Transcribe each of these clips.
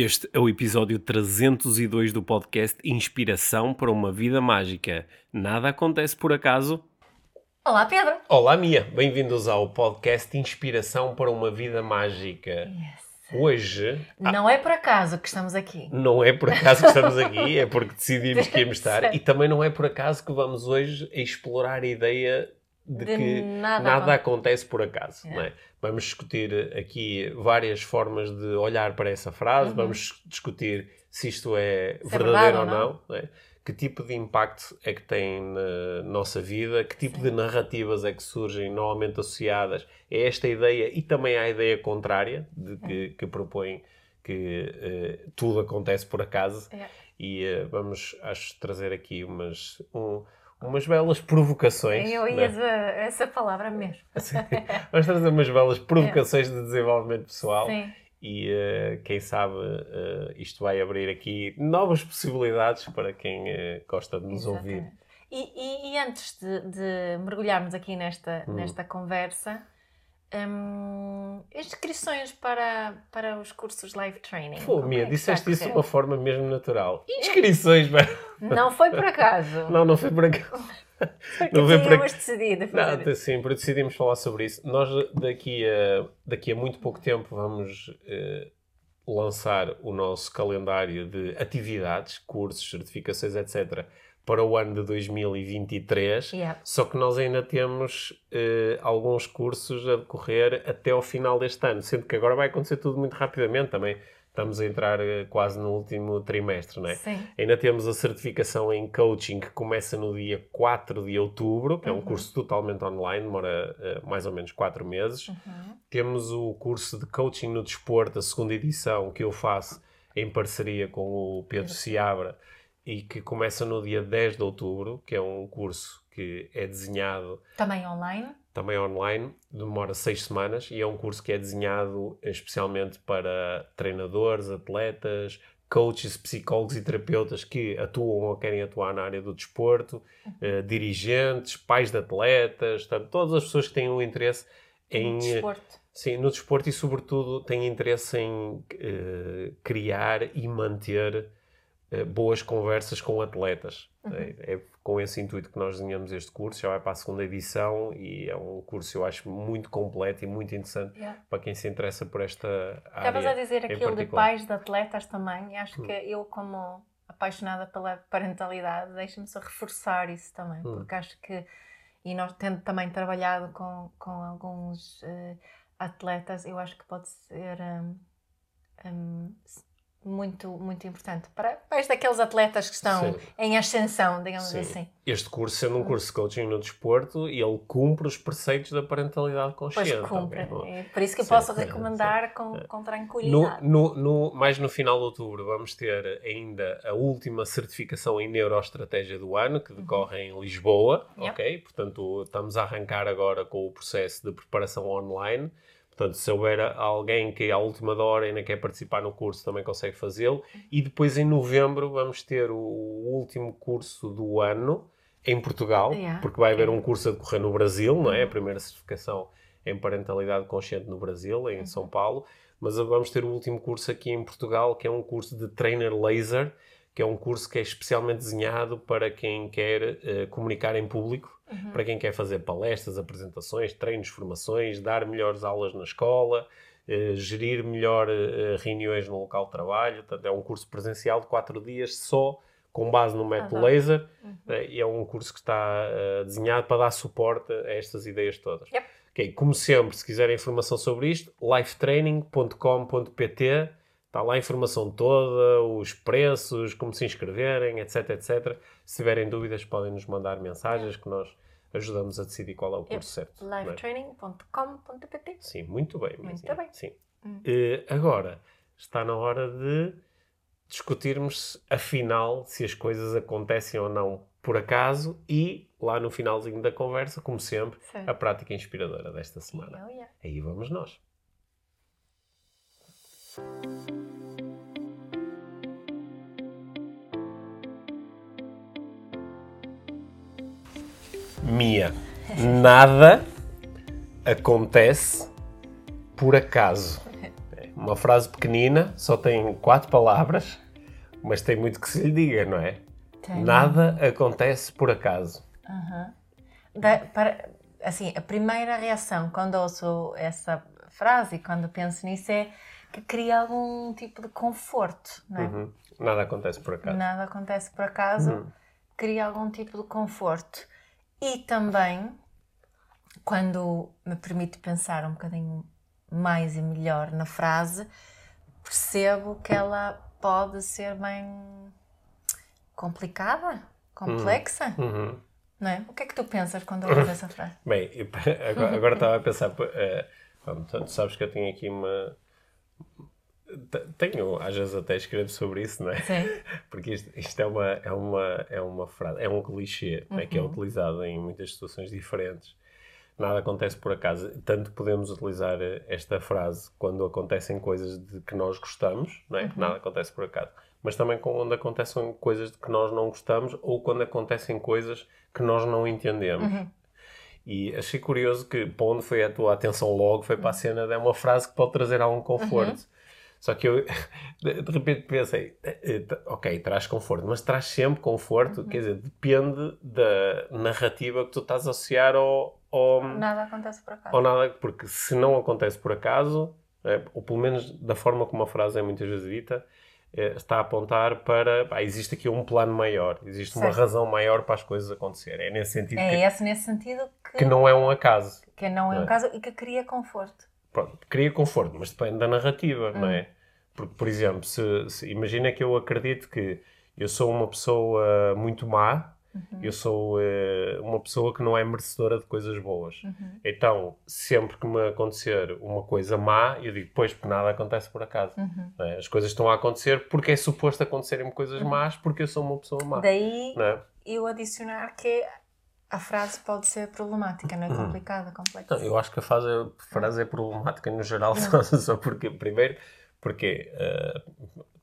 Este é o episódio 302 do podcast Inspiração para uma Vida Mágica. Nada acontece por acaso. Olá, Pedro. Olá, Mia. Bem-vindos ao podcast Inspiração para uma Vida Mágica. Yes. Hoje. Não é por acaso que estamos aqui. Não é por acaso que estamos aqui, é porque decidimos que íamos estar. E também não é por acaso que vamos hoje explorar a ideia de, De que nada nada, acon- acontece por acaso. É. não é? Vamos discutir aqui várias formas de olhar para essa frase, Uhum. vamos discutir se isto é Se é verdadeiro verdade ou não. não. é? Que tipo de impacto é que tem na nossa vida? Que tipo de narrativas é que surgem normalmente associadas a esta ideia e também à ideia contrária, de que, que propõe que eh, tudo acontece por acaso? É. E eh, vamos, acho, trazer aqui umas, um- umas belas provocações. Eu ia é? dizer essa palavra mesmo. Vamos trazer umas belas provocações de desenvolvimento pessoal Sim. e eh, quem sabe eh, isto vai abrir aqui novas possibilidades para quem eh, gosta de nos ouvir. Exatamente. E, e- e antes de, de mergulharmos aqui nesta, Hum. nesta conversa, hum, inscrições para, para os cursos Live Training. Pô, Mia, é disseste isso de uma forma mesmo natural. Inscrições. Não foi por acaso. Não, não foi por aqui. Porque não foi por tínhamos decidido fazer Não, sempre decidimos falar sobre isso. Nós daqui a, daqui a muito pouco tempo vamos eh, lançar o nosso calendário de atividades, cursos, certificações, etc. para o ano de 2023. Yeah. Só que nós ainda temos eh, alguns cursos a decorrer até ao final deste ano, sendo que agora vai acontecer tudo muito rapidamente também. Estamos a entrar eh, quase no último trimestre, não é? Sim. Ainda temos a certificação em coaching que começa no dia 4 de outubro, que é um Uhum. curso totalmente online, demora eh, mais ou menos 4 meses. Uhum. Temos o curso de coaching no desporto, a segunda edição, que eu faço em parceria com o Pedro Seabra e que começa no dia 10 de outubro, que é um curso que é desenhado Também online. também online, demora seis semanas e é um curso que é desenhado especialmente para treinadores, atletas, coaches, psicólogos e terapeutas que atuam ou querem atuar na área do desporto, eh, dirigentes, pais de atletas, portanto, todas as pessoas que têm um interesse em, no desporto. sim, no desporto e sobretudo têm interesse em eh, criar e manter boas conversas com atletas. Uhum. É, é com esse intuito que nós desenhamos este curso, já vai para a segunda edição e é um curso eu acho muito completo e muito interessante Yeah. para quem se interessa por esta Estavas área. a dizer aquilo de pais de atletas também, e acho Hum. que eu, como apaixonada pela parentalidade, deixa-me só reforçar isso também, Hum. porque acho que, e nós tendo também trabalhado com, com alguns eh, atletas, eu acho que pode ser hum, s- muito, muito importante para pais daqueles atletas que estão Sim. em ascensão, digamos Sim. assim. Este curso, sendo um curso de coaching no desporto, ele cumpre os preceitos da parentalidade Pois consciente. cumpre. ok? É por isso que eu Sim, posso sim, recomendar com, com No, tranquilidade. no, no- mais no final de outubro vamos ter ainda a última certificação em neuroestratégia do ano, que decorre em Lisboa, Yep. ok? Portanto, estamos a arrancar agora com o processo de preparação online. Portanto, se houver alguém que à última hora ainda quer participar no curso, também consegue fazê-lo. E depois, em novembro, vamos ter o último curso do ano em Portugal, Yeah, porque vai haver um curso a decorrer no Brasil, não é? A primeira certificação em parentalidade consciente no Brasil, em Uhum. São Paulo mas vamos ter o último curso aqui em Portugal, que é um curso de trainer laser, que é um curso que é especialmente desenhado para quem quer eh, comunicar em público, Uhum. para quem quer fazer palestras, apresentações, treinos, formações, dar melhores aulas na escola, eh, gerir melhor eh, reuniões no local de trabalho. Portanto, é um curso presencial de quatro dias só com base no método laser Uhum. e é um curso que está desenhado para dar suporte a estas ideias todas. Yep. Ok, Como sempre, se quiserem informação sobre isto, lifetraining.com.pt está lá a informação toda, os preços, como se inscreverem, etc, etc. Se tiverem dúvidas, podem nos mandar mensagens que nós ajudamos a decidir qual é o curso certo. é? livetraining.com.pt Sim, muito bem. Muito bem. Sim. Hum. Eh, agora, está na hora de discutirmos, afinal, se as coisas acontecem ou não por acaso e, lá no finalzinho da conversa, como sempre, Certo. a prática inspiradora desta semana. Oh, yeah. Aí vamos nós. Mia, nada acontece por acaso. Uma frase pequenina, só tem quatro palavras, mas tem muito que se lhe diga, não é? Tem. Nada acontece por acaso. Da- para- assim, a primeira reação quando ouço essa frase e quando penso nisso é que cria algum tipo de conforto, não é? Uhum. Nada acontece por acaso. Nada acontece por acaso, Hum. cria algum tipo de conforto. E também, quando me permite pensar um bocadinho mais e melhor na frase, percebo que ela pode ser bem complicada, complexa, Uhum. não é? O que é que tu pensas quando ouves essa frase? Bem, agora, agora estava a pensar. tu tu sabes que eu tenho aqui uma. Te- Tenho, às vezes até escrevo sobre isso, não é? Sim. Porque isto, isto é, uma, é, uma, é uma frase, é um clichê não é? que é utilizado em muitas situações diferentes. Nada acontece por acaso. Tanto podemos utilizar eh, esta frase quando acontecem coisas de que nós gostamos, não é? Nada acontece por acaso. Mas também quando acontecem coisas de que nós não gostamos ou quando acontecem coisas que nós não entendemos. E achei curioso que para onde foi a tua atenção logo foi para a cena é uma frase que pode trazer algum conforto. Só que eu de repente pensei, eh, eh, ok, traz conforto, mas traz sempre conforto, quer dizer, depende da narrativa que tu estás a associar ao, ao, Nada acontece por acaso. ou nada, porque se não acontece por acaso, eh, ou pelo menos da forma como a frase é muitas vezes dita, eh, está a apontar para, pá, existe aqui um plano maior, existe uma Certo. razão maior para as coisas acontecerem. É nesse sentido É que, esse nesse sentido que, que não é um acaso. que não é não um é? caso e que cria conforto. Pronto, cria conforto, mas depende da narrativa, não Hum. é? Porque, por exemplo, se, se- imagina que eu acredito que eu sou uma pessoa muito má, Uhum. eu sou eh, uma pessoa que não é merecedora de coisas boas. Uhum. Então, sempre que me acontecer uma coisa má, eu digo, pois, porque nada acontece por acaso. Uhum. não é? As coisas estão a acontecer porque é suposto acontecerem coisas más, porque eu sou uma pessoa má. Daí Não é? eu adicionar que a frase pode ser problemática, não é complicada, complexa. Não, eu acho que a frase, a frase é problemática no geral, só, só porque, primeiro, porque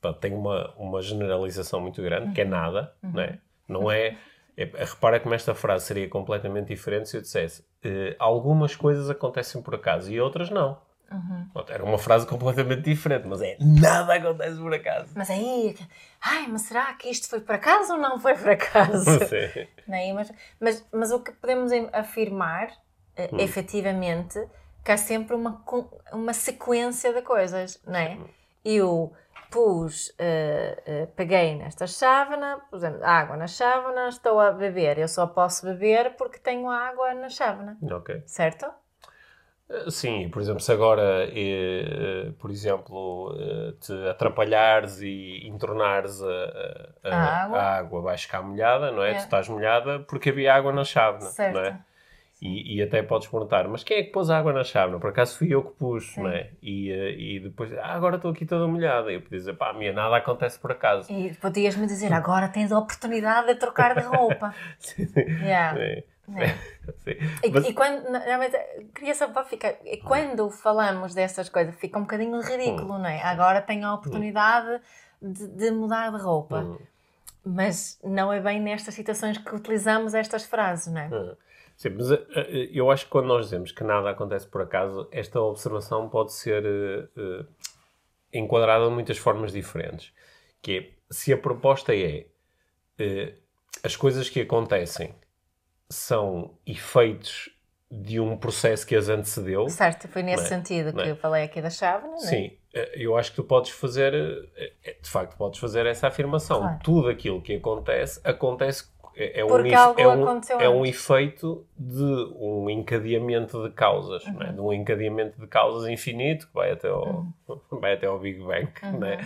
pá, tem uma, uma generalização muito grande, que é nada, não é? Não é, é- Repara como esta frase seria completamente diferente se eu dissesse eh, algumas coisas acontecem por acaso e outras não. Uhum. Pronto, Era uma frase completamente diferente, mas é nada acontece por acaso. Mas aí, ai, mas será que isto foi por acaso ou não foi por acaso? Sim. Não é? mas, mas, mas o que podemos em- afirmar, eh, Hum. efetivamente, que há sempre uma, uma sequência de coisas, não é? Eu pus, eh, eh, peguei nesta chávena, pusemos água na chávena, estou a beber. Eu só posso beber porque tenho água na chávena, Ok. certo? Eh, Sim, por exemplo, se agora, eh, eh, por exemplo, te atrapalhares e entornares a, a- a- A água. a água, vais ficar molhada, não é? É. Tu estás molhada porque havia água na chávena, Certo. não é? E, e até podes perguntar, mas quem é que pôs água na chávena? Por acaso fui eu que pus, Sim. não é? E, e depois, ah, agora estou aqui toda molhada. E eu podia dizer, pá, minha nada acontece por acaso. E podias-me dizer, agora tens a oportunidade de trocar de roupa. Yeah. É, sim. E, Mas- e quando, não, mas queria só para ficar, quando falamos dessas coisas, fica um bocadinho ridículo, não é? Agora tenho a oportunidade de, de mudar de roupa. Hum. Mas não é bem nestas situações que utilizamos estas frases, não é? Ah, Sim, mas eh, eh, eu acho que quando nós dizemos que nada acontece por acaso, esta observação pode ser eh, eh, enquadrada de muitas formas diferentes. Que é, se a proposta é eh, as coisas que acontecem são efeitos de um processo que as antecedeu, Certo, foi nesse é? sentido Não que é? eu falei aqui da chave, não é? Sim, eh, eu acho que tu podes fazer, eh, eh, de facto, podes fazer essa afirmação. Claro. Tudo aquilo que acontece, acontece. É, é um, Porque algo é, um, é um antes. efeito de um encadeamento de causas, é? Uhum. de um encadeamento de causas infinito que vai até ao, vai até ao Big Bang. Não é? Uhum. Eh,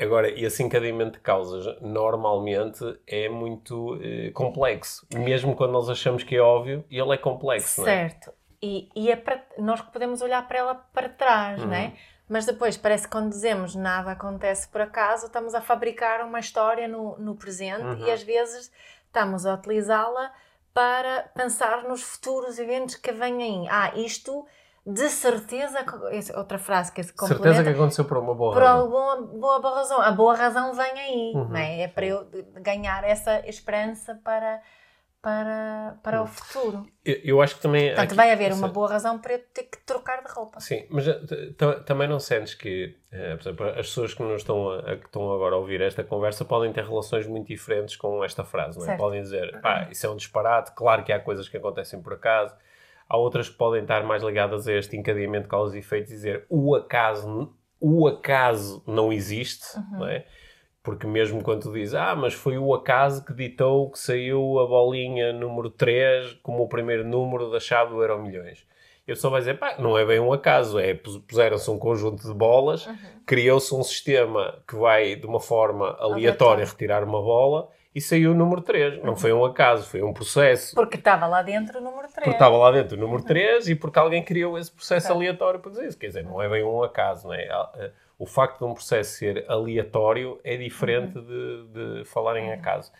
Agora, esse encadeamento de causas normalmente é muito eh, complexo. Mesmo quando nós achamos que é óbvio, ele é complexo. Não é? Certo. E, e é para, nós podemos olhar para ela para trás, não Uhum. é? Mas depois parece que quando dizemos nada acontece por acaso, estamos a fabricar uma história no, no presente Uhum. e às vezes estamos a utilizá-la para pensar nos futuros eventos que vêm aí. Ah, isto de certeza, é outra frase que se Certeza complementa, que aconteceu por uma boa por razão. alguma boa, boa razão. A boa razão vem aí, Uhum. é? É para eu ganhar essa esperança para, para, para o futuro. Eu, eu acho que também. Portanto, aqui- vai haver uma boa razão para eu ter que trocar de roupa. Sim, mas eh, também não sentes que, eh, por exemplo, as pessoas que nos estão, a, a- que estão agora a ouvir esta conversa podem ter relações muito diferentes com esta frase, não é? Certo. Podem dizer, pá, isso é um disparate, claro que há coisas que acontecem por acaso. Há outras que podem estar mais ligadas a este encadeamento de causa e efeito e dizer o acaso, o acaso não existe, não é? Porque mesmo quando tu dizes, ah, mas foi o acaso que ditou que saiu a bolinha número 3 como o primeiro número da chave do Euro Milhões. E a pessoa vai dizer, pá, não é bem um acaso, é pus- puseram-se um conjunto de bolas, criou-se um sistema que vai de uma forma aleatória retirar uma bola e saiu o número 3. Não foi um acaso, foi um processo. Porque estava lá dentro o número 3. Porque estava lá dentro o número 3 e porque alguém criou esse processo Certo. aleatório para dizer isso. Quer dizer, não é bem um acaso, não é? Ah, ah, O facto de um processo ser aleatório é diferente de, de falar em acaso.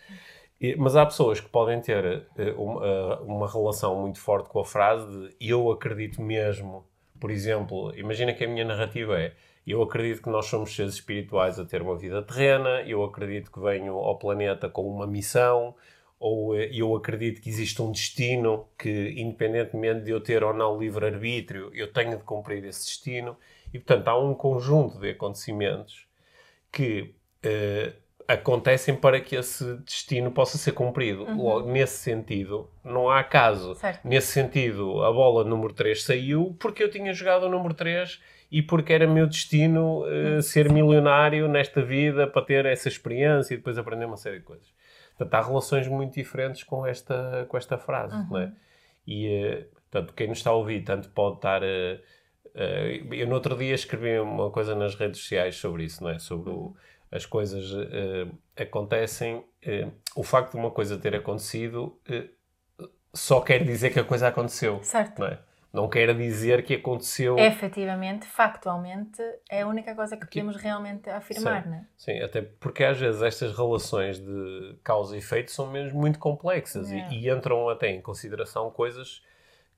E- Mas há pessoas que podem ter eh, uma, ah, uma relação muito forte com a frase de eu acredito mesmo. Por exemplo, imagina que a minha narrativa é eu acredito que nós somos seres espirituais a ter uma vida terrena, eu acredito que venho ao planeta com uma missão, ou eh, eu acredito que existe um destino que, independentemente de eu ter ou não livre-arbítrio, eu tenho de cumprir esse destino. E, portanto, há um conjunto de acontecimentos que eh, acontecem para que esse destino possa ser cumprido. Logo, nesse sentido, não há caso. Certo. Nesse sentido, a bola número 3 saiu porque eu tinha jogado o número 3 e porque era meu destino eh, ser milionário nesta vida para ter essa experiência e depois aprender uma série de coisas. Portanto, há relações muito diferentes com esta, com esta frase, não é? E, eh, portanto, quem nos está a ouvir tanto pode estar... eh, eh, eu no outro dia escrevi uma coisa nas redes sociais sobre isso, não é? Sobre o- as coisas acontecem... o facto de uma coisa ter acontecido só quer dizer que a coisa aconteceu, Certo. não é? Não quer dizer que aconteceu... Efetivamente, factualmente, é a única coisa que podemos realmente afirmar, Sim. não é? Sim, até porque às vezes estas relações de causa e efeito são mesmo muito complexas e- É. e, entram até em consideração coisas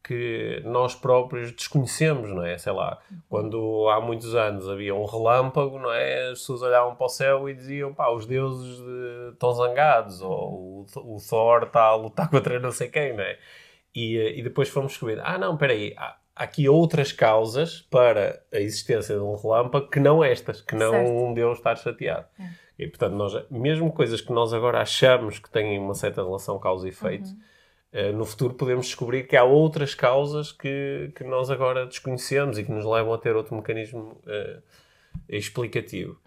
que nós próprios desconhecemos, não é? Sei lá, quando há muitos anos havia um relâmpago, não é? As pessoas olhavam para o céu e diziam, pá, os deuses estão zangados, ou o, o Thor está a lutar contra não sei quem, não é? E, eh, e depois fomos descobrir, ah não, espera aí, há, há aqui outras causas para a existência de um relâmpago que não estas, que não Certo. um Deus estar chateado. E portanto, nós, mesmo coisas que nós agora achamos que têm uma certa relação causa e efeito, eh, no futuro podemos descobrir que há outras causas que, que nós agora desconhecemos e que nos levam a ter outro mecanismo eh, explicativo.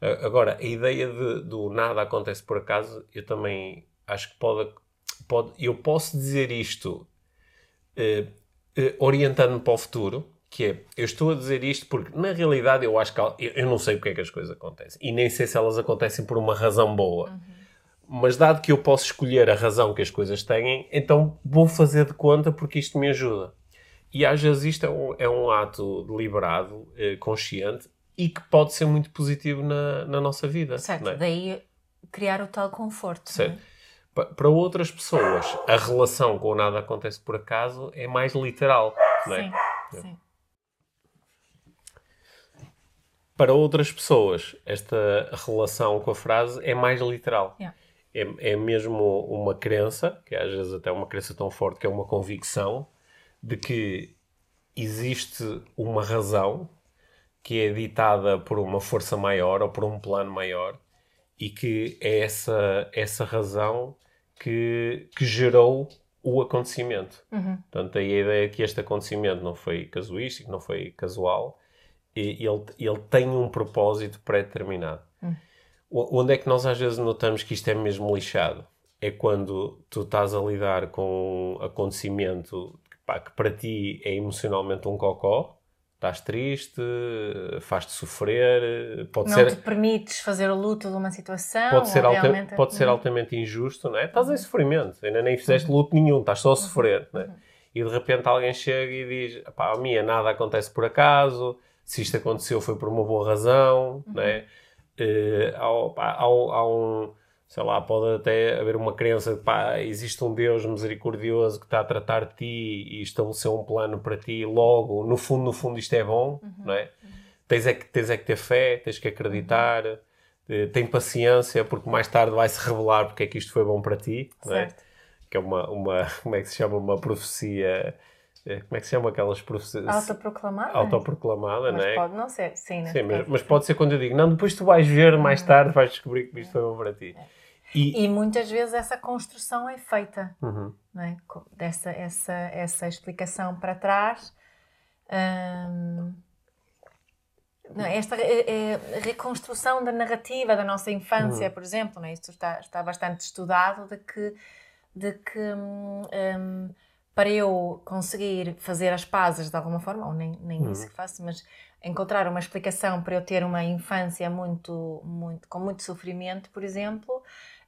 A- agora, a ideia de, do nada acontece por acaso, eu também acho que pode. Pode eu posso dizer isto eh, eh, orientando-me para o futuro, que é, eu estou a dizer isto porque, na realidade, eu acho que eu, eu não sei porque é que as coisas acontecem. E nem sei se elas acontecem por uma razão boa. Mas dado que eu posso escolher a razão que as coisas têm, então vou fazer de conta porque isto me ajuda. E às vezes isto é um, é um ato deliberado, eh, consciente, e que pode ser muito positivo na, na nossa vida. Certo. é? Daí criar o tal conforto. Certo. É? Para outras pessoas, a relação com o nada acontece por acaso é mais literal. Não é? Sim, sim. Para outras pessoas, esta relação com a frase é mais literal. Yeah. É, é mesmo uma crença, que às vezes até é uma crença tão forte que é uma convicção, de que existe uma razão que é ditada por uma força maior ou por um plano maior e que é essa, essa razão que, que gerou o acontecimento. Portanto, aí a ideia é que este acontecimento não foi casuístico, não foi casual, e ele, ele tem um propósito pré-determinado. O- Onde é que nós às vezes notamos que isto é mesmo lixado? É quando tu estás a lidar com um acontecimento que, pá, que para ti é emocionalmente um cocó, estás triste, faz-te sofrer, pode Não ser te permites fazer o luto de uma situação. pode ser, alta- realmente- pode ser Uhum. altamente injusto, não é? Estás em sofrimento, ainda nem fizeste luto nenhum, estás só a sofrer, não é? E de repente alguém chega e diz: pá, a minha nada acontece por acaso, se isto aconteceu foi por uma boa razão, não é? Eh, há, há há um, sei lá, pode até haver uma crença de pá, existe um Deus misericordioso que está a tratar de ti e estabeleceu um plano para ti, logo, no fundo, no fundo, isto é bom, não é? Tens é, que, tens é que ter fé, tens que acreditar, eh, tem paciência, porque mais tarde vai-se revelar porque é que isto foi bom para ti, não é? Certo. que é uma, uma, como é que se chama, uma profecia, eh, como é que se chama aquelas profecias? Autoproclamada? Autoproclamada, mas não é? pode não ser, sim. Sim, mas, mas, pode ser quando eu digo, não, depois tu vais ver mais tarde, vais descobrir que isto foi bom para ti. E, e, muitas vezes essa construção é feita, uhum. é? Dessa, essa, essa explicação para trás. Hum, não, esta é, é, reconstrução da narrativa da nossa infância, uhum. por exemplo, não é? isto está, está bastante estudado de que, de que um, para eu conseguir fazer as pazes de alguma forma, ou nem, nem uhum. isso que faço, mas encontrar uma explicação para eu ter uma infância muito, muito, com muito sofrimento, por exemplo,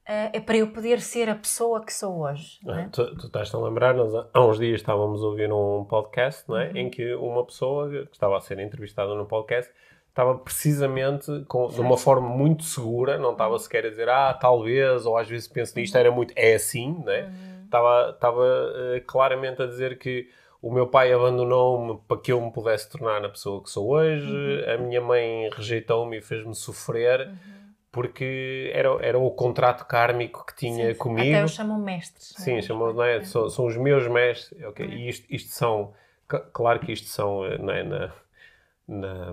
é para eu poder ser a pessoa que sou hoje. É? Tu, tu estás a lembrar, nós há uns dias estávamos a ouvir um podcast não é? Uhum. em que uma pessoa que estava a ser entrevistada no podcast estava precisamente com, de uma forma muito segura, não estava sequer a dizer, ah, talvez, ou às vezes penso nisto, era muito, é assim, né? Uhum. Estava, estava uh, claramente a dizer que o meu pai abandonou-me para que eu me pudesse tornar a pessoa que sou hoje, uhum. a minha mãe rejeitou-me e fez-me sofrer. Porque era, era o contrato kármico que tinha sim, comigo. Até os chamam mestres. Sim, é? chamam, não é? São, são os meus mestres. Okay. E isto, isto são, claro que isto são, eh, é? Na, na,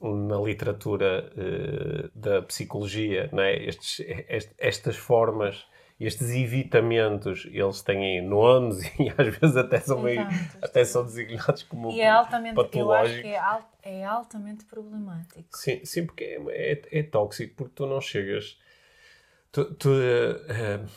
na literatura uh, da psicologia, não é? Estes, est, estas formas, estes evitamentos, eles têm nomes e às vezes até são meio, até são designados como e é altamente, patológicos. Eu acho que é, alt, é altamente problemático. Sim, sim porque é, é, é tóxico, porque tu não chegas... Tu, tu, uh,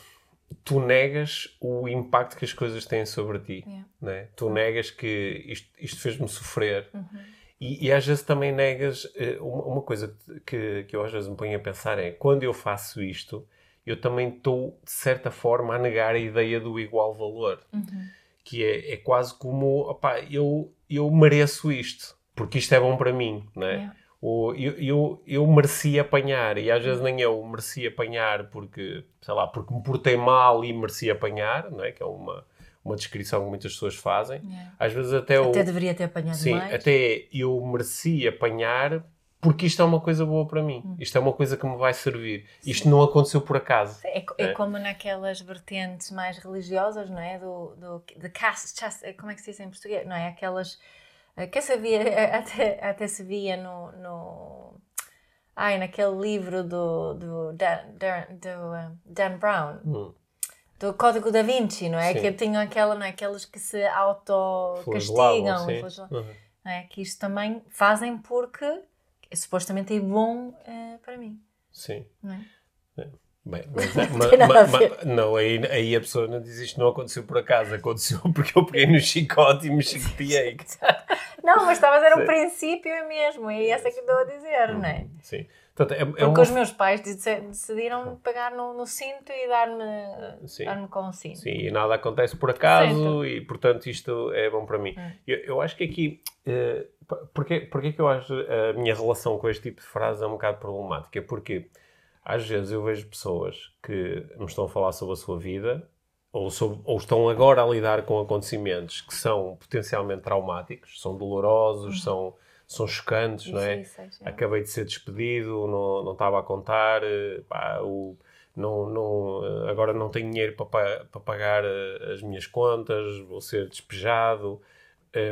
tu negas o impacto que as coisas têm sobre ti. Yeah. Né? Tu negas que isto, isto fez-me sofrer. Uhum. E, e, às vezes também negas. Uh, uma, uma, coisa que, que eu às vezes me ponho a pensar é: quando eu faço isto, eu também estou, de certa forma, a negar a ideia do igual valor. Uhum. Que é, é quase como: opá, eu, eu mereço isto, porque isto é bom para mim, não é? Yeah. Ou eu, eu, eu mereci apanhar, e às vezes nem eu mereci apanhar porque, sei lá, porque me portei mal e mereci apanhar, não é? Que é uma uma descrição que muitas pessoas fazem. Yeah. Às vezes até... Até deveria ter apanhado sim, mais. até eu mereci apanhar porque isto é uma coisa boa para mim. Hum. Isto é uma coisa que me vai servir. Sim. Isto não aconteceu por acaso. É, é, é, como naquelas vertentes mais religiosas, não é? Do, do, de cast, como é que se diz em português? Não é? Aquelas... Eh, que se via, eh, até, até se via no... no ai, naquele livro do, do Dan, do, Dan Brown. Hum do Código da Vinci, não é? Sim. Que tinham aquela, não é? aquelas que se auto-castigam, uhum. é? que isto também fazem porque é, supostamente é bom uh, para mim. Sim. Não é? é. Bem, mas, é, mas, mas, não, aí, aí a pessoa não diz isto não aconteceu por acaso, aconteceu porque eu peguei no chicote e me chicoteei. não, mas estava a dizer um princípio mesmo, e é essa que estou a dizer, não é? Sim. Portanto, é, é Porque uma... os meus pais decidiram pegar no, no cinto e dar-me dar com o cinto. Sim, e nada acontece por acaso e, portanto, isto é bom para mim. Hum. Eu, eu, acho que aqui... Uh, porquê, porquê que eu acho a minha relação com este tipo de frase é um bocado problemática? Porque às vezes eu vejo pessoas que me estão a falar sobre a sua vida ou, sobre, ou estão agora a lidar com acontecimentos que são potencialmente traumáticos, são dolorosos, uhum. são são chocantes, não é? Acabei de ser despedido, não, não estava a contar, eh, pá, o, não, não, eh, agora não tenho dinheiro para, para pagar eh, as minhas contas, vou ser despejado.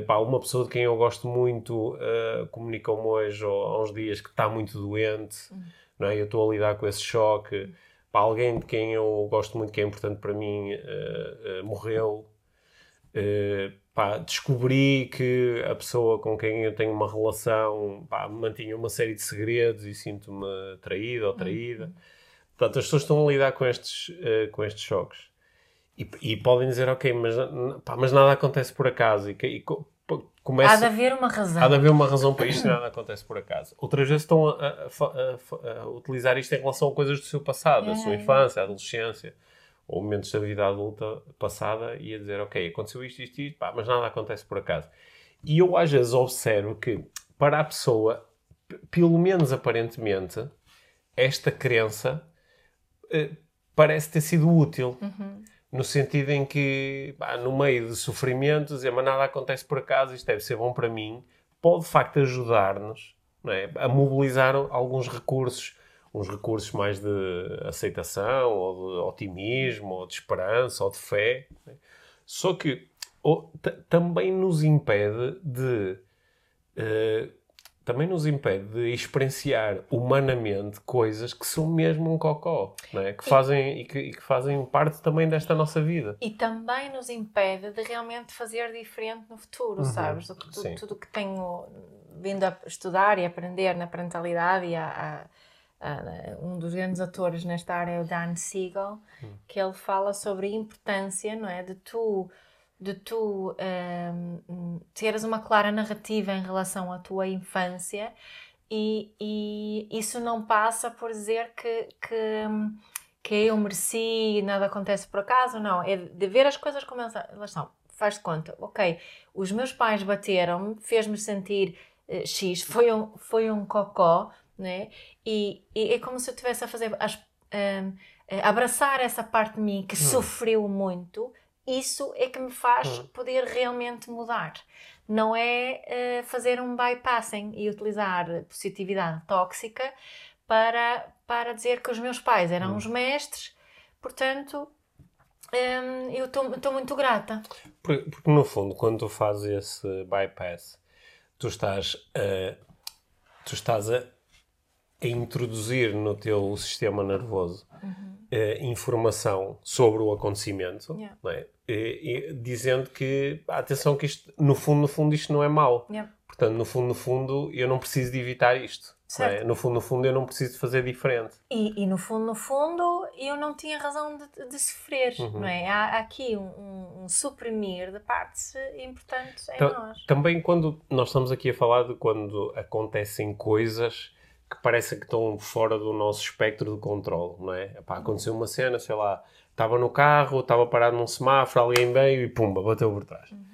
pá, uma pessoa de quem eu gosto muito uh, comunicou-me hoje, há uns dias, que está muito doente, uhum. Não é? Eu estou a lidar com esse choque. Pá, alguém de quem eu gosto muito, que é importante para mim, uh, uh, morreu. Uh, pá, descobri que a pessoa com quem eu tenho uma relação pá, mantinha uma série de segredos e sinto-me traído ou traída. Uhum. Portanto, as pessoas estão a lidar com estes, com estes choques. E, e, podem dizer, ok, mas, pá, mas nada acontece por acaso. E, e começa, há de haver uma razão. Há de haver uma razão para isto nada acontece por acaso. Outras vezes estão a, a, a, a, utilizar isto em relação a coisas do seu passado, é. da sua infância, adolescência ou momentos da vida adulta passada e a dizer, ok, aconteceu isto, isto, isto, pá, mas nada acontece por acaso. E eu às vezes observo que para a pessoa, pelo menos aparentemente, esta crença eh, parece ter sido útil. Uhum. No sentido em que, pá, no meio de sofrimentos, é, mas nada acontece por acaso, isto deve ser bom para mim, pode de facto ajudar-nos é? a mobilizar alguns recursos uns recursos mais de aceitação, ou de otimismo, ou de esperança, ou de fé. Né? Só que ou, também nos impede de. Uh, também nos impede de experienciar humanamente coisas que são mesmo um cocó, é? que fazem, e, que, e que fazem parte também desta nossa vida. E também nos impede de realmente fazer diferente no futuro, uhum. sabes? Do que, tudo, tudo que tenho vindo a estudar e aprender na parentalidade e a, a, a, um dos grandes atores nesta área é o Dan Siegel, uhum. que ele fala sobre a importância, não é, de tu de tu um, teres uma clara narrativa em relação à tua infância e, e isso não passa por dizer que, que, que eu mereci e nada acontece por acaso, não. É de ver as coisas como elas são. Faz de conta, ok, os meus pais bateram-me, fez-me sentir uh, X, foi um, foi um cocó, né? E, e é como se eu estivesse a fazer, as, um, abraçar essa parte de mim que hum. sofreu muito isso é que me faz hum. poder realmente mudar. Não é uh, fazer um bypassing e utilizar positividade tóxica para, para dizer que os meus pais eram hum. os mestres, portanto, um, eu estou muito grata. Porque, porque, no fundo, quando tu fazes esse bypass, tu estás a, tu estás a, a introduzir no teu sistema nervoso uhum. uh, informação sobre o acontecimento, yeah. não é? e, e, dizendo que, atenção que isto, no fundo, no fundo, isto não é mau. Yeah. Portanto, no fundo, no fundo, eu não preciso de evitar isto. É? No fundo, no fundo, eu não preciso de fazer diferente. E, e no fundo, no fundo, eu não tinha razão de, de sofrer, uhum. não é? Há, há aqui um, um, suprimir de partes importantes em nós. Também quando nós estamos aqui a falar de quando acontecem coisas que parecem que estão fora do nosso espectro de controle, não é? Epá, aconteceu uma cena, sei lá, estava no carro, estava parado num semáforo, alguém veio e pumba, bateu por trás. Uhum.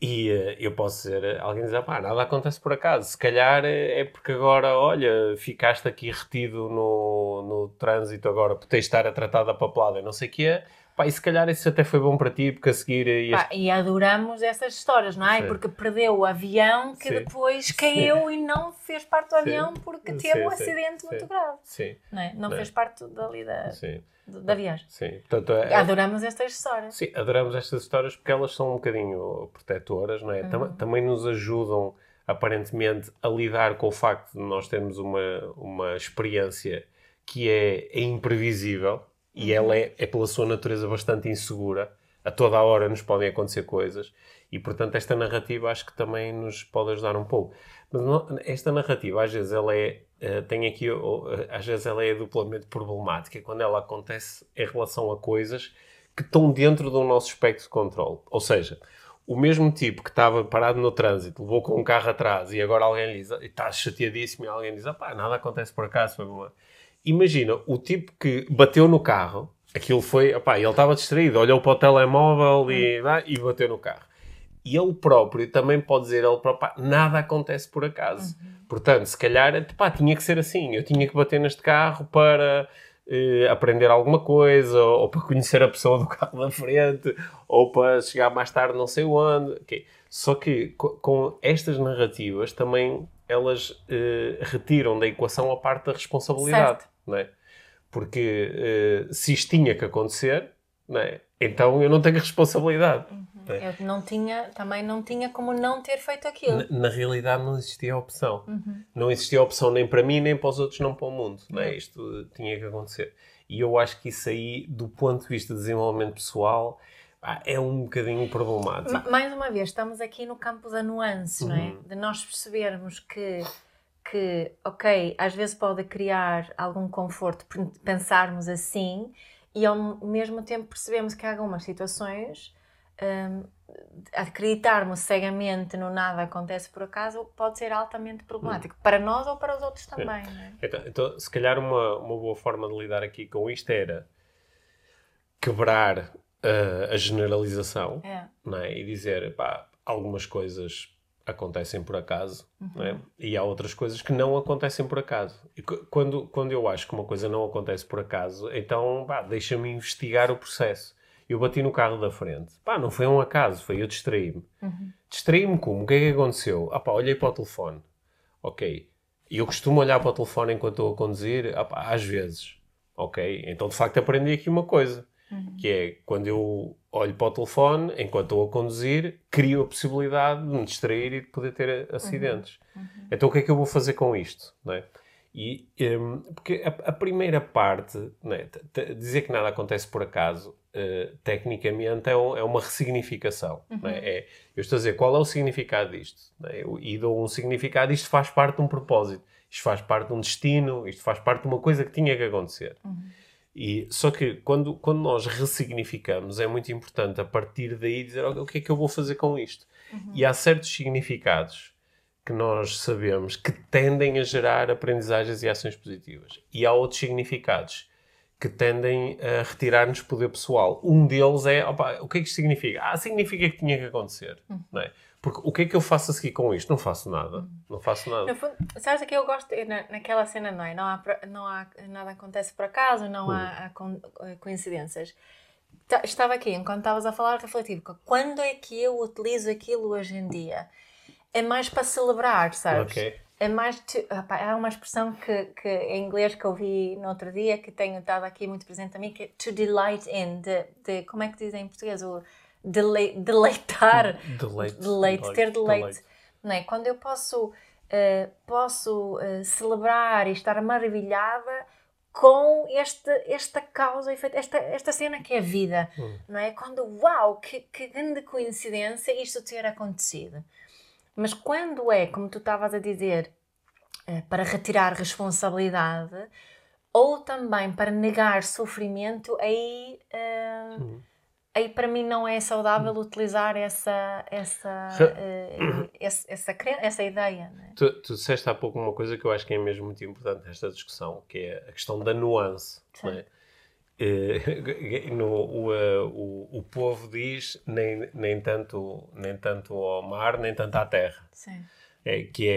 E uh, eu posso dizer, alguém diz, pá, nada acontece por acaso. Se calhar é porque agora, olha, ficaste aqui retido no, no trânsito agora por teres estar a tratar da papelada não sei o que é. Pá, e se calhar isso até foi bom para ti, porque a seguir... Ias... Pá, e adoramos essas histórias, não é? Sim. Porque perdeu o avião que sim. depois caiu sim. e não fez parte do avião porque teve um acidente muito grave. Sim. Não, é? não, não fez parte dali da... Sim da viagem. Sim, portanto, é, adoramos estas histórias. Sim, adoramos estas histórias porque elas são um bocadinho protetoras, não é? Uhum. Tam também nos ajudam, aparentemente, a lidar com o facto de nós termos uma, uma experiência que é, é imprevisível e ela é, é, pela sua natureza, bastante insegura. A toda a hora nos podem acontecer coisas e, portanto, esta narrativa acho que também nos pode ajudar um pouco. Mas não, esta narrativa, às vezes, ela é Uh, tem aqui, uh, às vezes ela é duplamente problemática quando ela acontece em relação a coisas que estão dentro do nosso espectro de controle. Ou seja, o mesmo tipo que estava parado no trânsito, levou com um carro atrás e agora alguém lhe diz, está chateadíssimo e alguém diz, pá, nada acontece por acaso, foi uma... Imagina, o tipo que bateu no carro, aquilo foi, opá, ele estava distraído, olhou para o telemóvel e, hum. e bateu no carro. E ele próprio também pode dizer, ele próprio, nada acontece por acaso. Uhum. Portanto, se calhar, pá, tinha que ser assim. Eu tinha que bater neste carro para eh, aprender alguma coisa, ou, ou, para conhecer a pessoa do carro da frente, ou para chegar mais tarde não sei onde. Okay. Só que com estas narrativas também elas eh, retiram da equação a parte da responsabilidade. Não é? Porque eh, se isto tinha que acontecer, não é? então eu não tenho responsabilidade. Uhum. É. Eu não tinha, também não tinha como não ter feito aquilo. Na, na realidade não existia a opção. Uhum. Não existia opção nem para mim, nem para os outros, não para o mundo. Não é? Isto tinha que acontecer. E eu acho que isso aí, do ponto de vista de desenvolvimento pessoal, é um bocadinho problemático. Mais uma vez, estamos aqui no campo da nuance, uhum. não é? Uhum. De nós percebermos que, que, ok, às vezes pode criar algum conforto pensarmos assim e ao mesmo tempo percebemos que há algumas situações um, acreditarmos cegamente no nada acontece por acaso pode ser altamente problemático hum. para nós ou para os outros também. É? Então, então, se calhar uma, uma boa forma de lidar aqui com isto era quebrar uh, a generalização é. é? e dizer pá, algumas coisas acontecem por acaso uhum. é? e há outras coisas que não acontecem por acaso. E quando, quando eu acho que uma coisa não acontece por acaso, então deixa-me investigar o processo eu bati no carro da frente. Pá, não foi um acaso, foi eu distraí-me. Uhum. Distraí-me como? O que é que aconteceu? Ah pá, olhei para o telefone. Ok. E eu costumo olhar para o telefone enquanto estou a conduzir, opa, às vezes. Ok? Então, de facto, aprendi aqui uma coisa. Uhum. Que é, quando eu olho para o telefone, enquanto estou a conduzir, crio a possibilidade de me distrair e de poder ter acidentes. Uhum. Uhum. Então, o que é que eu vou fazer com isto? Não é? E, um, porque a, a, primeira parte, né, dizer que nada acontece por acaso, uh, tecnicamente é, um, é, uma ressignificação. Uhum. Né? É, eu estou a dizer qual é o significado disto. Né? Eu, e dou um significado, isto faz parte de um propósito, isto faz parte de um destino, isto faz parte de uma coisa que tinha que acontecer. Uhum. E, só que quando, quando nós ressignificamos, é muito importante a partir daí dizer o que é que eu vou fazer com isto. Uhum. E há certos significados que nós sabemos que tendem a gerar aprendizagens e ações positivas. E há outros significados que tendem a retirar-nos poder pessoal. Um deles é, opa, o que é que isto significa? Ah, significa que tinha que acontecer, uhum. não é? Porque o que é que eu faço a seguir com isto? Não faço nada. Não faço nada. Fundo, sabes o que eu gosto? Na, naquela cena, não é? Não há, não há, nada acontece por acaso, não uhum. há, há, coincidências. Estava aqui, enquanto estavas a falar, refletivo. Quando é que eu utilizo aquilo hoje em dia? é mais para celebrar, sabes? Okay. É mais. To, opa, há uma expressão que, que em inglês que eu vi no outro dia, que tenho estado aqui muito presente a mim, que é to delight in. De, de, como é que dizem em português? O dele, deleitar. Deleite. Deleite, ter deleite. deleite. Não é? Quando eu posso, uh, posso uh, celebrar e estar maravilhada com este, esta causa efeito, esta, esta cena que é a vida, hum. não é? Quando, uau, que, que grande coincidência isto ter acontecido. Mas quando é, como tu estavas a dizer, eh, para retirar responsabilidade ou também para negar sofrimento, aí, uh, aí para mim não é saudável hum. utilizar essa, essa, uh, essa, essa, essa, ideia. Né? Tu, tu disseste há pouco uma coisa que eu acho que é mesmo muito importante nesta discussão, que é a questão da nuance. Sim. no, o, o, o povo diz nem, nem, tanto, nem tanto ao mar, nem tanto à terra. Sim. É, que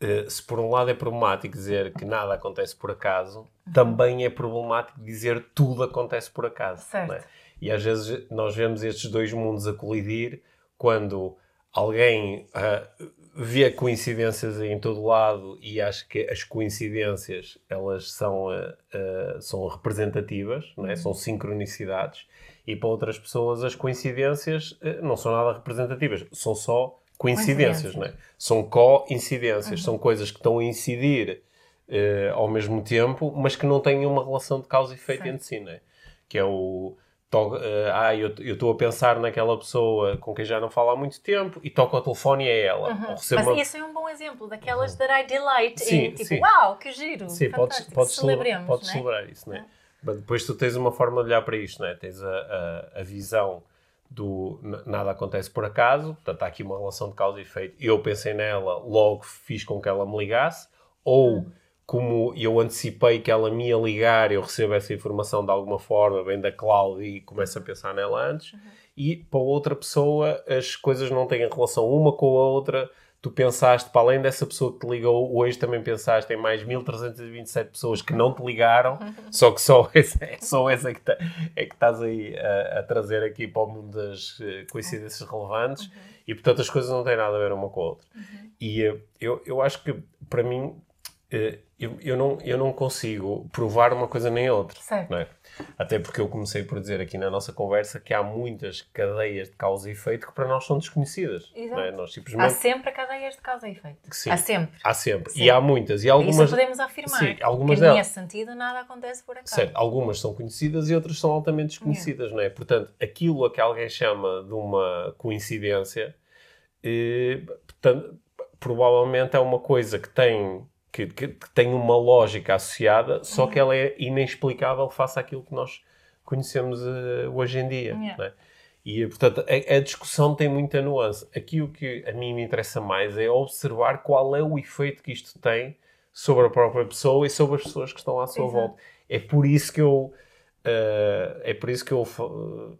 é, se por um lado é problemático dizer que nada acontece por acaso, uhum. também é problemático dizer tudo acontece por acaso. Certo. E às vezes nós vemos estes dois mundos a colidir quando alguém uh, vê coincidências em todo lado e acho que as coincidências elas são, uh, uh, são representativas, não é? Uhum. são sincronicidades e para outras pessoas as coincidências não são nada representativas, são só coincidências, não é? são co-incidências, uhum. são coisas que estão a incidir ao mesmo tempo, mas que não têm uma relação de causa e efeito entre si, não é? que é o to, uh, ah, eu estou a pensar naquela pessoa com quem já não falo há muito tempo e toco o telefone e é ela. Uhum. Mas uma... esse é um bom exemplo daquelas uhum. that I delight sim, em, tipo, sim. uau, que giro, sim, podes, podes celebremos, podes é? celebrar isso, não é? Mas depois tu tens uma forma de olhar para isto, não é? Tens a, a, a visão do nada acontece por acaso, portanto há aqui uma relação de causa e efeito. Eu pensei nela, logo fiz com que ela me ligasse, ou... Uhum como eu antecipei que ela me ia ligar, eu recebo essa informação de alguma forma, vem da cloud e começo a pensar nela antes. Uhum. E para outra pessoa, as coisas não têm relação uma com a outra. Tu pensaste, para além dessa pessoa que te ligou, hoje também pensaste em mais 1327 pessoas que não te ligaram, uhum. só que só essa, é só essa que, tá, é que estás aí a, a, trazer aqui para o mundo das eh, coincidências relevantes. Uhum. E portanto as coisas não têm nada a ver uma com a outra. Uhum. E eh, eu, eu acho que para mim eu, eu, não, eu não consigo provar uma coisa nem outra. Certo. É? Até porque eu comecei por dizer aqui na nossa conversa que há muitas cadeias de causa e efeito que para nós são desconhecidas. Exato. É? Nós simplesmente... Há sempre cadeias de causa e efeito. Sim, há sempre. Há sempre. Sim. E há muitas. E algumas... Isso podemos afirmar. Sim, algumas que delas... nesse sentido nada acontece por acaso. Certo. Algumas são conhecidas e outras são altamente desconhecidas. É. Não é? Portanto, aquilo a que alguém chama de uma coincidência, eh, portanto, provavelmente é uma coisa que tem que, que, que tem uma lógica associada, só que ela é inexplicável face àquilo que nós conhecemos uh, hoje em dia. Yeah. É? E, portanto, a, a, discussão tem muita nuance. Aqui o que a mim me interessa mais é observar qual é o efeito que isto tem sobre a própria pessoa e sobre as pessoas que estão à sua Exato. volta. É por isso que eu... Uh, é por isso que eu... Uh,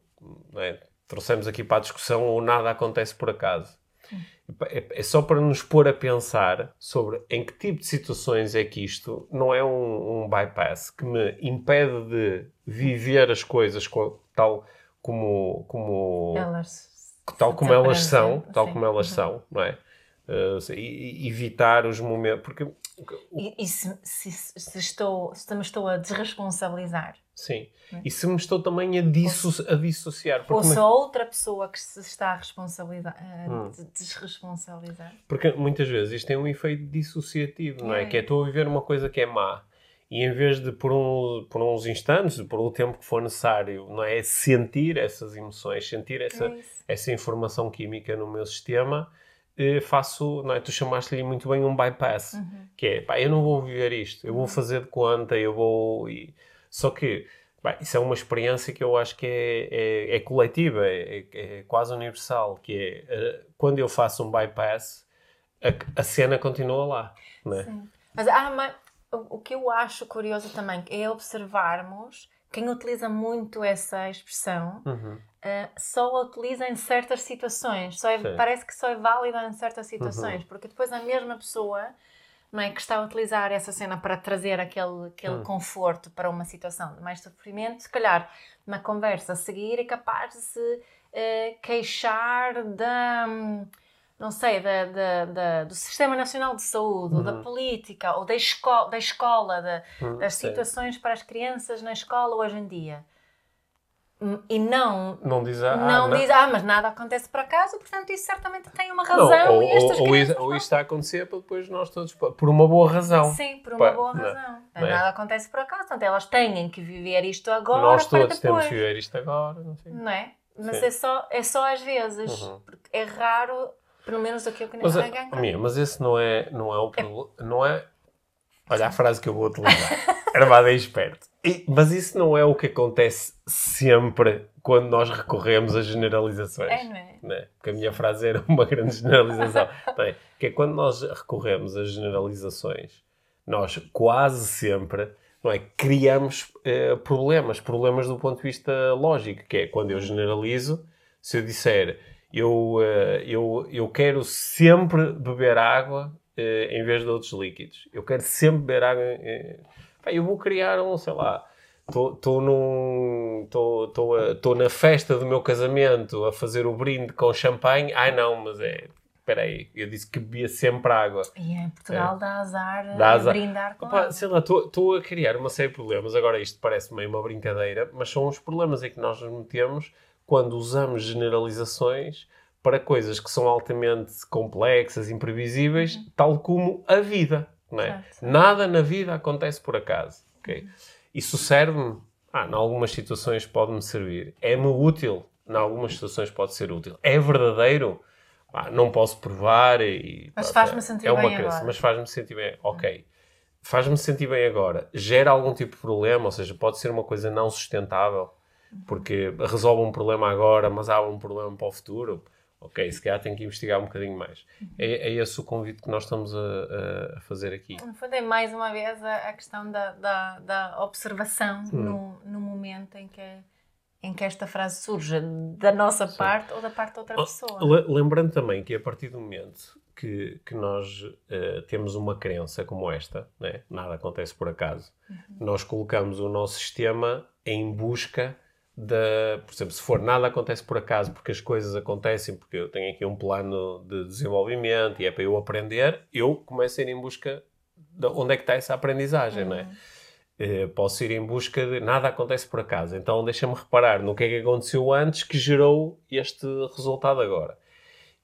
é, trouxemos aqui para a discussão o nada acontece por acaso. É, é só para nos pôr a pensar sobre em que tipo de situações é que isto não é um, um bypass que me impede de viver as coisas tal como, como elas tal como elas são, tal como elas uhum. são, não é? Uh, e, evitar os momentos. Porque... E, e se, se, se, estou, se me estou a desresponsabilizar. Sim. Hum. E se me estou também a, disso, a dissociar. Ou se a outra pessoa que se está a responsabilizar, a hum. desresponsabilizar. Porque muitas vezes isto tem um efeito dissociativo, não é? é? Que é estou a viver uma coisa que é má e em vez de por, um, por uns instantes, por o tempo que for necessário, não é? sentir essas emoções, sentir essa, é essa informação química no meu sistema, eh, faço, não é? Tu chamaste-lhe muito bem um bypass, uhum. que é, pá, eu não vou viver isto, eu vou uhum. fazer de conta, eu vou... E... Só que, pá, isso é uma experiência que eu acho que é, é, é coletiva, é, é, quase universal, que é, eh, quando eu faço um bypass, a, a cena continua lá, não é? Sim. Mas, ah, mas o que eu acho curioso também é observarmos quem utiliza muito essa expressão uhum. uh, só a utiliza em certas situações. Só é, parece que só é válida em certas situações, uhum. porque depois a mesma pessoa não é, que está a utilizar essa cena para trazer aquele, aquele uhum. conforto para uma situação de mais sofrimento, se calhar na conversa a seguir é capaz de se uh, queixar da. Não sei, da, da, da, do Sistema Nacional de Saúde, ou da uhum. política, ou da, esco da escola, da, uhum, das situações para as crianças na escola hoje em dia. E não, não diz, ah, não, não diz, ah, mas nada acontece por acaso, portanto isso certamente tem uma razão. Não, ou, e estas ou, ou, isso, ou está a acontecer para depois nós todos, por uma boa razão. Sim, por uma boa razão. Não, é? Nada acontece por acaso, portanto elas têm que viver isto agora. Nós todos temos que viver isto agora. Não, não é? Mas é só, é só às vezes, uhum. porque é raro pelo menos aquilo que mas, a, minha, mas esse não é, não é o problema. É. Não é. Olha a frase que eu vou utilizar. Armado é esperto. E, mas isso não é o que acontece sempre quando nós recorremos a generalizações. É, não é? Não é? Porque a minha frase era uma grande generalização. Bem, que é quando nós recorremos a generalizações, nós quase sempre não é, criamos eh, problemas. Problemas do ponto de vista lógico, que é quando eu generalizo, se eu disser eu, eh, eu, eu quero sempre beber água eh, em vez de outros líquidos. Eu quero sempre beber água. Eh, eu vou criar um, sei lá, estou na festa do meu casamento a fazer o brinde com champanhe. Ai não, mas é. Espera aí, eu disse que bebia sempre água. E em Portugal é. dá azar dá azar. brindar com Opa, água. Sei lá, estou a criar uma série de problemas. Agora isto parece meio uma brincadeira, mas são os problemas em que nós nos metemos quando usamos generalizações para coisas que são altamente complexas, imprevisíveis, uhum. tal como a vida. Não é? Nada na vida acontece por acaso. Okay? Uhum. Isso serve-me? Ah, em algumas situações pode-me servir. É-me útil? Em algumas situações pode ser útil. É verdadeiro? Ah, não posso provar e... Mas faz-me sentir é uma bem crença, agora. Mas faz-me sentir bem. Ok. Faz-me sentir bem agora. Gera algum tipo de problema? Ou seja, pode ser uma coisa não sustentável? porque resolve um problema agora, mas há um problema para o futuro. Ok, se calhar tem que investigar um bocadinho mais. Uhum. É, é esse o convite que nós estamos a, a fazer aqui. No fundo, é mais uma vez a, a questão da, da, da observação hum. no, no momento em que, em que esta frase surge, da nossa Sim. parte ou da parte de outra oh, pessoa. Lembrando também que a partir do momento que, que nós uh, temos uma crença como esta, né? nada acontece por acaso, uhum. nós colocamos o nosso sistema em busca da, por exemplo, se for nada acontece por acaso, porque as coisas acontecem, porque eu tenho aqui um plano de desenvolvimento e é para eu aprender, eu começo a ir em busca de onde é que está essa aprendizagem, uhum. não é? Uh, posso ir em busca de nada acontece por acaso, então deixa-me reparar no que é que aconteceu antes que gerou este resultado agora.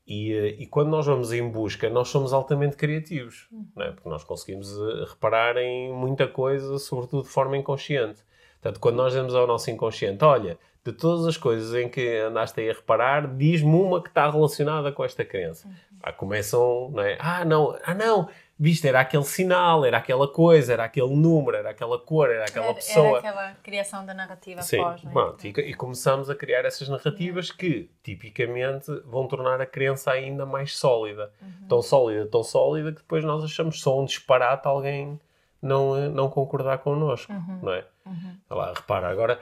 E, uh, e quando nós vamos em busca, nós somos altamente criativos, uhum. não é? porque nós conseguimos uh, reparar em muita coisa, sobretudo de forma inconsciente. Portanto, quando nós damos ao nosso inconsciente, olha, de todas as coisas em que andaste aí a reparar, diz-me uma que está relacionada com esta crença. Uhum. Ah, começam, não é? Ah, não, ah, não, viste, era aquele sinal, era aquela coisa, era aquele número, era aquela cor, era aquela era, pessoa. Era aquela criação da narrativa Sim, pós, não é? E, e, começamos a criar essas narrativas uhum. que, tipicamente, vão tornar a crença ainda mais sólida. Uhum. Tão sólida, tão sólida, que depois nós achamos só um disparate alguém não, eh, não concordar connosco, uhum. não é? Uhum. Lá, repara, agora,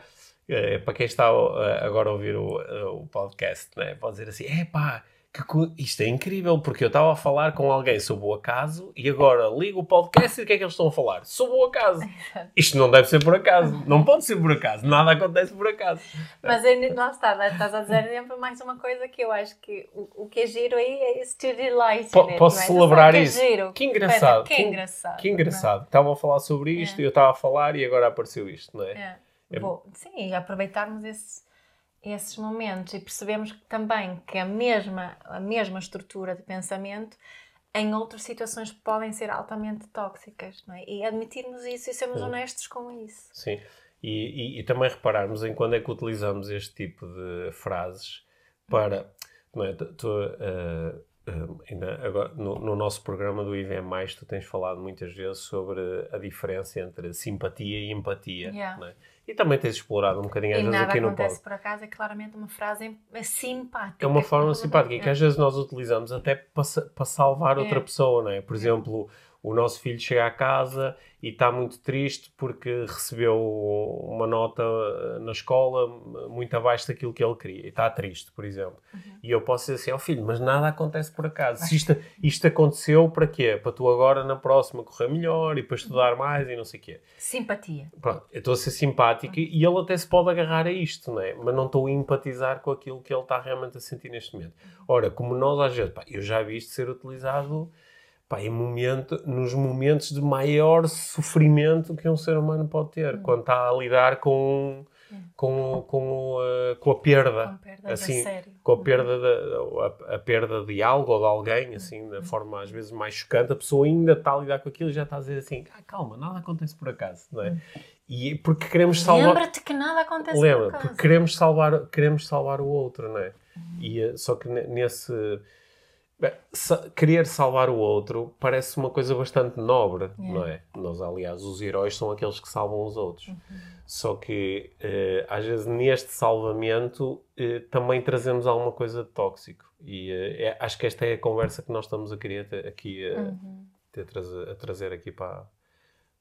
é, para quem está agora a ouvir o, o podcast, né? pode dizer assim, é pá, que isto é incrível, porque eu estava a falar com alguém sobre o acaso e agora ligo o podcast e o que é que eles estão a falar? Sobre o acaso. Isto não deve ser por acaso. Não pode ser por acaso. Nada acontece por acaso. Mas aí, lá está, estás a dizer sempre mais uma coisa que eu acho que o, o que é giro aí é esse to delight. Po- it, posso não é? celebrar é isso. Giro. Que engraçado. Que, Que- engraçado. Que é? engraçado. Estavam a falar sobre isto É. e eu estava a falar e agora apareceu isto, não é? É. É- Bom, sim, aproveitarmos esse- esses momentos e percebemos também que a mesma, a mesma estrutura de pensamento em outras situações podem ser altamente tóxicas, não é? E admitirmos isso e sermos honestos com isso. Sim. E, e- e também repararmos em quando é que utilizamos este tipo de frases para. Não é? Tu, tu, ainda agora, no, no nosso programa do IVM, tu tens falado muitas vezes sobre a diferença entre simpatia e empatia. Yeah. não é? E também tens explorado um bocadinho às E vezes aqui no acontece pod. por acaso, é claramente uma frase simpática. É uma forma É. simpática e que às vezes nós utilizamos até para, para salvar outra É. pessoa, não é? Por exemplo, o nosso filho chega à casa e está muito triste porque recebeu uma nota eh, na escola muito abaixo daquilo que ele queria e está triste, por exemplo. Uhum. E eu posso dizer assim, ó filho, mas nada acontece por acaso. Se isto, isto aconteceu para quê? Para tu agora na próxima correr melhor e para estudar mais e não sei o quê. Simpatia. Pronto, eu estou a ser simpático e ele até se pode agarrar a isto, não é? Mas não estou a empatizar com aquilo que ele está realmente a sentir neste momento. Ora, como nós às vezes, pá, eu já vi isto ser utilizado pá, em momento, nos momentos de maior sofrimento que um ser humano pode ter, quando está a lidar com, com, com, a, com a perda. Com assim, a sério. com a perda, de, a, a perda de algo ou de alguém, assim, da forma às vezes mais chocante, a pessoa ainda está a lidar com aquilo e já está a dizer assim, ah, calma, nada acontece por acaso, não é? E porque queremos salvar... Lembra-te que nada acontece Lembra, por acaso. porque queremos salvar, queremos salvar o outro, não é? E, eh, só que ne- nesse... querer salvar o outro parece uma coisa bastante nobre, não é? Nós, aliás, os heróis são aqueles que salvam os outros. Uhum. Só que, eh, às vezes, neste salvamento, eh, também trazemos alguma coisa de tóxico. E eh, é- acho que esta é a conversa que nós estamos a querer ter aqui, Uhum. ter trazer, a trazer aqui para,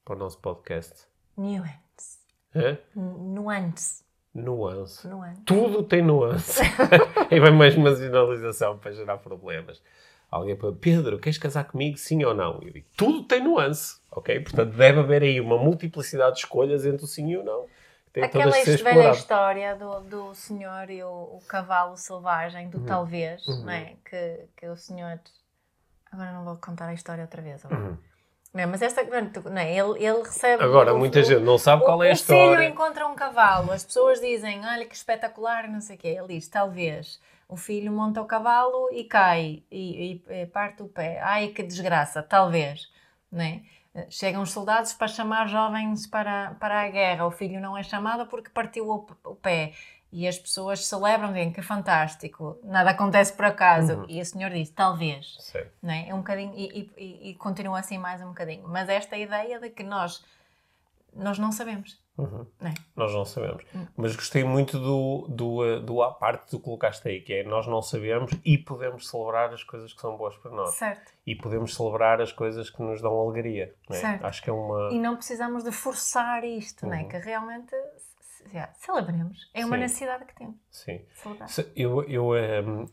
para o nosso podcast. Nuance. Hã? Nuance. Nuance. Nuance. Tudo tem nuance. e vem mais uma sinalização para gerar problemas. Alguém para Pedro, queres casar comigo, sim ou não? Eu digo, tudo tem nuance, ok? Portanto, deve haver aí uma multiplicidade de escolhas entre o sim e o não. Tem Aquela velha história do, do senhor e o, o cavalo selvagem, do talvez, Uhum. não é? Que, que o senhor. Agora não vou contar a história outra vez. ó. Uhum. Não? Mas esta. Não é? ele, ele recebe. Agora, o- muita o- gente não sabe qual é a o filho história. encontra um cavalo, as pessoas dizem, olha que espetacular, não sei o quê. Ele diz, talvez. O filho monta o cavalo e cai e, e, e parte o pé. Ai, que desgraça, talvez. Não é? Chegam os soldados para chamar jovens para, para a guerra. O filho não é chamado porque partiu o, o pé. E as pessoas celebram, dizem que fantástico, nada acontece por acaso. Uhum. E o senhor diz, talvez Sim. não é? É um bocadinho, e, e- e- continua assim mais um bocadinho. Mas esta ideia de que nós, nós não sabemos, Uhum. não é? Nós não sabemos. Hum. Mas gostei muito do, do, do à parte que colocaste aí, que é nós não sabemos e podemos celebrar as coisas que são boas para nós. Certo. E podemos celebrar as coisas que nos dão alegria. é? Certo. Acho que é uma. E não precisamos de forçar isto, não é? Uhum. Que realmente já, celebremos. É uma Sim. necessidade que temos. Sim. Se- Eu, eu ehm,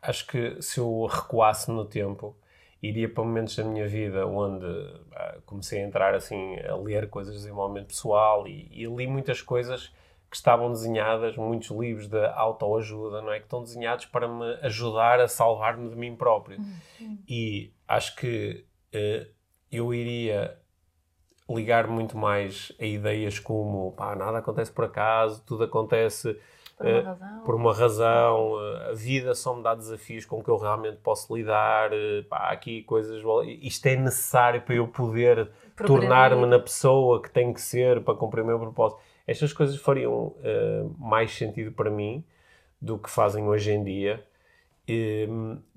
acho que se eu recuasse no tempo, iria para momentos da minha vida onde ah, comecei a entrar assim a ler coisas de desenvolvimento pessoal e, e li muitas coisas que estavam desenhadas, muitos livros de autoajuda, não é? Que estão desenhados para me ajudar a salvar-me de mim próprio. E acho que eh, eu iria ligar muito mais a ideias como pá, nada acontece por acaso, tudo acontece Por uma eh, razão. por uma razão, eh, a vida só me dá desafios com que eu realmente posso lidar, eh, pá, aqui coisas, isto é necessário para eu poder tornar-me na pessoa que tenho que ser para cumprir o meu propósito. Estas coisas fariam mais sentido para mim do que fazem hoje em dia,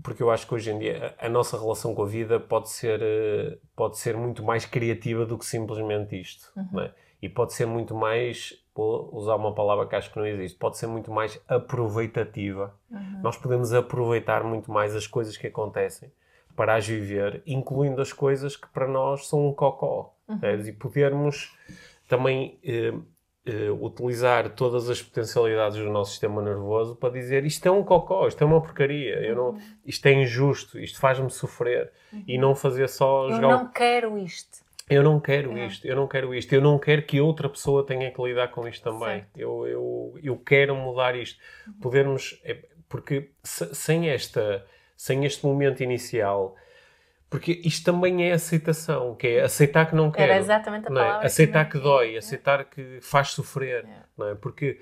porque eu acho que hoje em dia a, nossa relação com a vida pode ser, eh, pode ser muito mais criativa do que simplesmente isto. não é? E pode ser muito mais, vou usar uma palavra que acho que não existe, pode ser muito mais aproveitativa. Nós podemos aproveitar muito mais as coisas que acontecem para as viver, incluindo as coisas que para nós são um cocó. percebes? E podermos também eh, uh, utilizar todas as potencialidades do nosso sistema nervoso para dizer isto é um cocó, isto é uma porcaria, eu não, isto é injusto, isto faz-me sofrer. E não fazer só Eu jogar. não quero isto. Eu não quero É. isto, eu não quero isto, eu não quero que outra pessoa tenha que lidar com isto também. Certo. Eu, eu, eu quero mudar isto. Podermos, é, porque se- sem esta, sem este momento inicial, porque isto também é aceitação, que é aceitar que não quero. Era exatamente a é? palavra. Aceitar eu que não dói, queria. aceitar que faz sofrer, É. não é? Porque,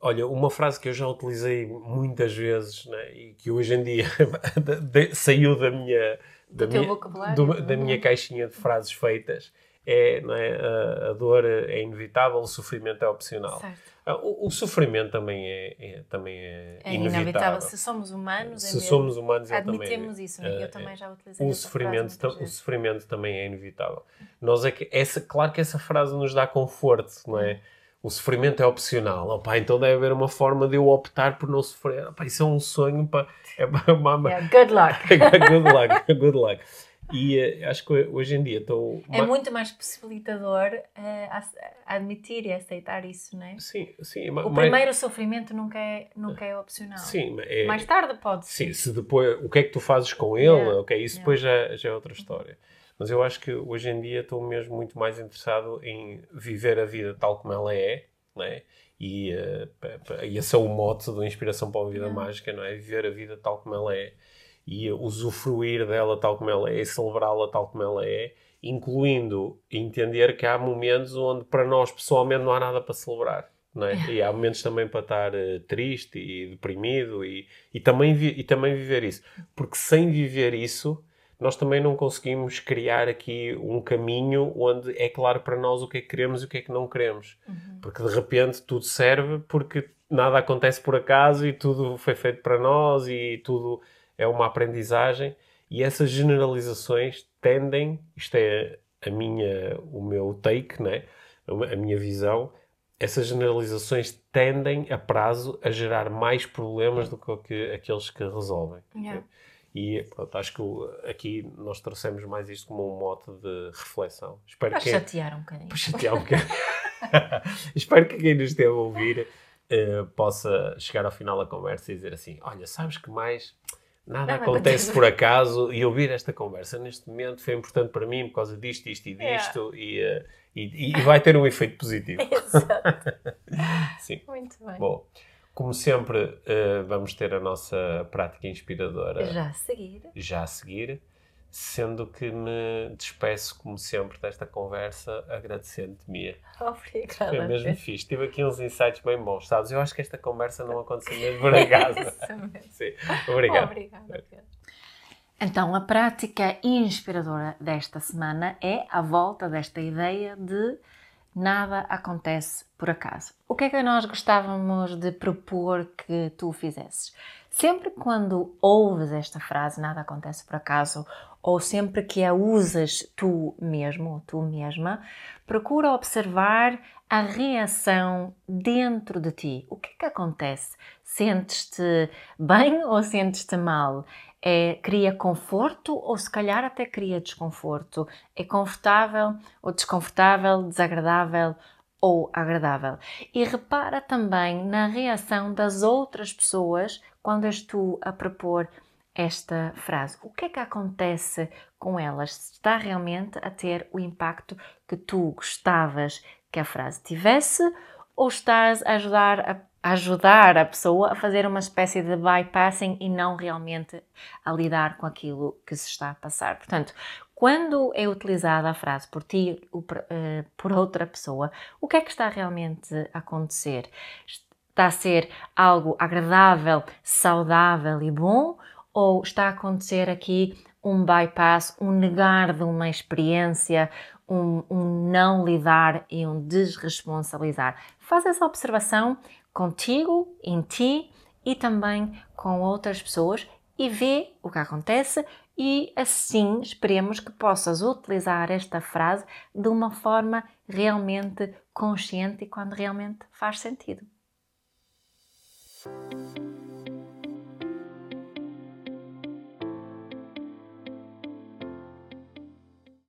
olha, uma frase que eu já utilizei muitas vezes é? e que hoje em dia saiu da minha, da minha, do- da minha caixinha de frases feitas é, não é? A, a dor é inevitável, o sofrimento é opcional. Certo. Ah, O, o sofrimento também é, é- também é, É inevitável. inevitável. Se somos humanos, é Se mesmo. somos humanos, é- Admitemos isso, né? eh, Eu também já utilizei o frase sofrimento, tam- o sofrimento também é inevitável. Nós é que essa, claro que essa frase nos dá conforto, não é? O sofrimento é opcional. Opa, então deve haver uma forma de eu optar por não sofrer. Opa, isso é um sonho para é para uma, Yeah, good luck. good luck, good luck. E eh, acho que hoje em dia estou É ma- muito mais possibilitador ace- admitir e aceitar isso, não é? sim, sim, O mais- primeiro sofrimento nunca é, nunca é opcional. sim, é, Mais tarde pode Sim, ser. se depois o que é que tu fazes com ele, Yeah. ok, isso Yeah. depois já, já é outra história. Mas eu acho que hoje em dia estou mesmo muito mais interessado em viver a vida tal como ela é? E, pa- pa- e esse é o mote da Inspiração para uma Vida Yeah. Mágica, não é? Viver a vida tal como ela é e usufruir dela tal como ela é, e celebrá-la tal como ela é, incluindo entender que há momentos onde para nós pessoalmente não há nada para celebrar. Não é? E há momentos também para estar eh, triste e deprimido e, e, também e também viver isso. Porque sem viver isso, nós também não conseguimos criar aqui um caminho onde é claro para nós o que é que queremos e o que é que não queremos. Uhum. Porque de repente tudo serve porque nada acontece por acaso e tudo foi feito para nós e tudo é uma aprendizagem e essas generalizações tendem, isto é a minha, o meu take, né? a minha visão, essas generalizações tendem a prazo a gerar mais problemas do que, aqueles que resolvem. Yeah. E pronto, acho que aqui nós trouxemos mais isto como um mote de reflexão. Espero Para que chatear um bocadinho. para chatear um bocadinho. Espero que quem nos esteve a ouvir eh, possa chegar ao final da conversa e dizer assim: Olha, sabes que mais nada Nada acontece por acaso e ouvir esta conversa neste momento foi importante para mim por causa disto, isto e É. disto e, eh, e, e vai ter um efeito positivo. Exato. Sim. Muito bem. Bom, como sempre, eh, vamos ter a nossa prática inspiradora Já a seguir. já a seguir, sendo que me despeço, como sempre, desta conversa, agradecendo-te, Mia. Obrigada. Foi mesmo fixe. Tive aqui uns insights bem bons, sabes? Eu acho que esta conversa não aconteceu mesmo por acaso. Sim. Obrigado. Obrigada, Pedro. Então, a prática inspiradora desta semana é a volta desta ideia de nada acontece por acaso. O que é que nós gostávamos de propor que tu fizesses? Sempre quando ouves esta frase, nada acontece por acaso, ou sempre que a usas tu mesmo ou tu mesma, procura observar a reação dentro de ti. O que é que acontece? Sentes-te bem ou sentes-te mal? É, cria conforto ou se calhar até cria desconforto? É confortável ou desconfortável, desagradável ou agradável? E repara também na reação das outras pessoas quando és tu a propor esta frase. O que é que acontece com elas? Está realmente a ter o impacto que tu gostavas que a frase tivesse ou estás a ajudar a, ajudar a pessoa a fazer uma espécie de bypassing e não realmente a lidar com aquilo que se está a passar? Portanto, quando é utilizada a frase por ti ou eh, por outra pessoa, o que é que está realmente a acontecer? Está a ser algo agradável, saudável e bom? Ou está a acontecer aqui um bypass, um negar de uma experiência, um, um não lidar e um desresponsabilizar? Faz essa observação contigo, em ti e também com outras pessoas e vê o que acontece e assim esperemos que possas utilizar esta frase de uma forma realmente consciente e quando realmente faz sentido.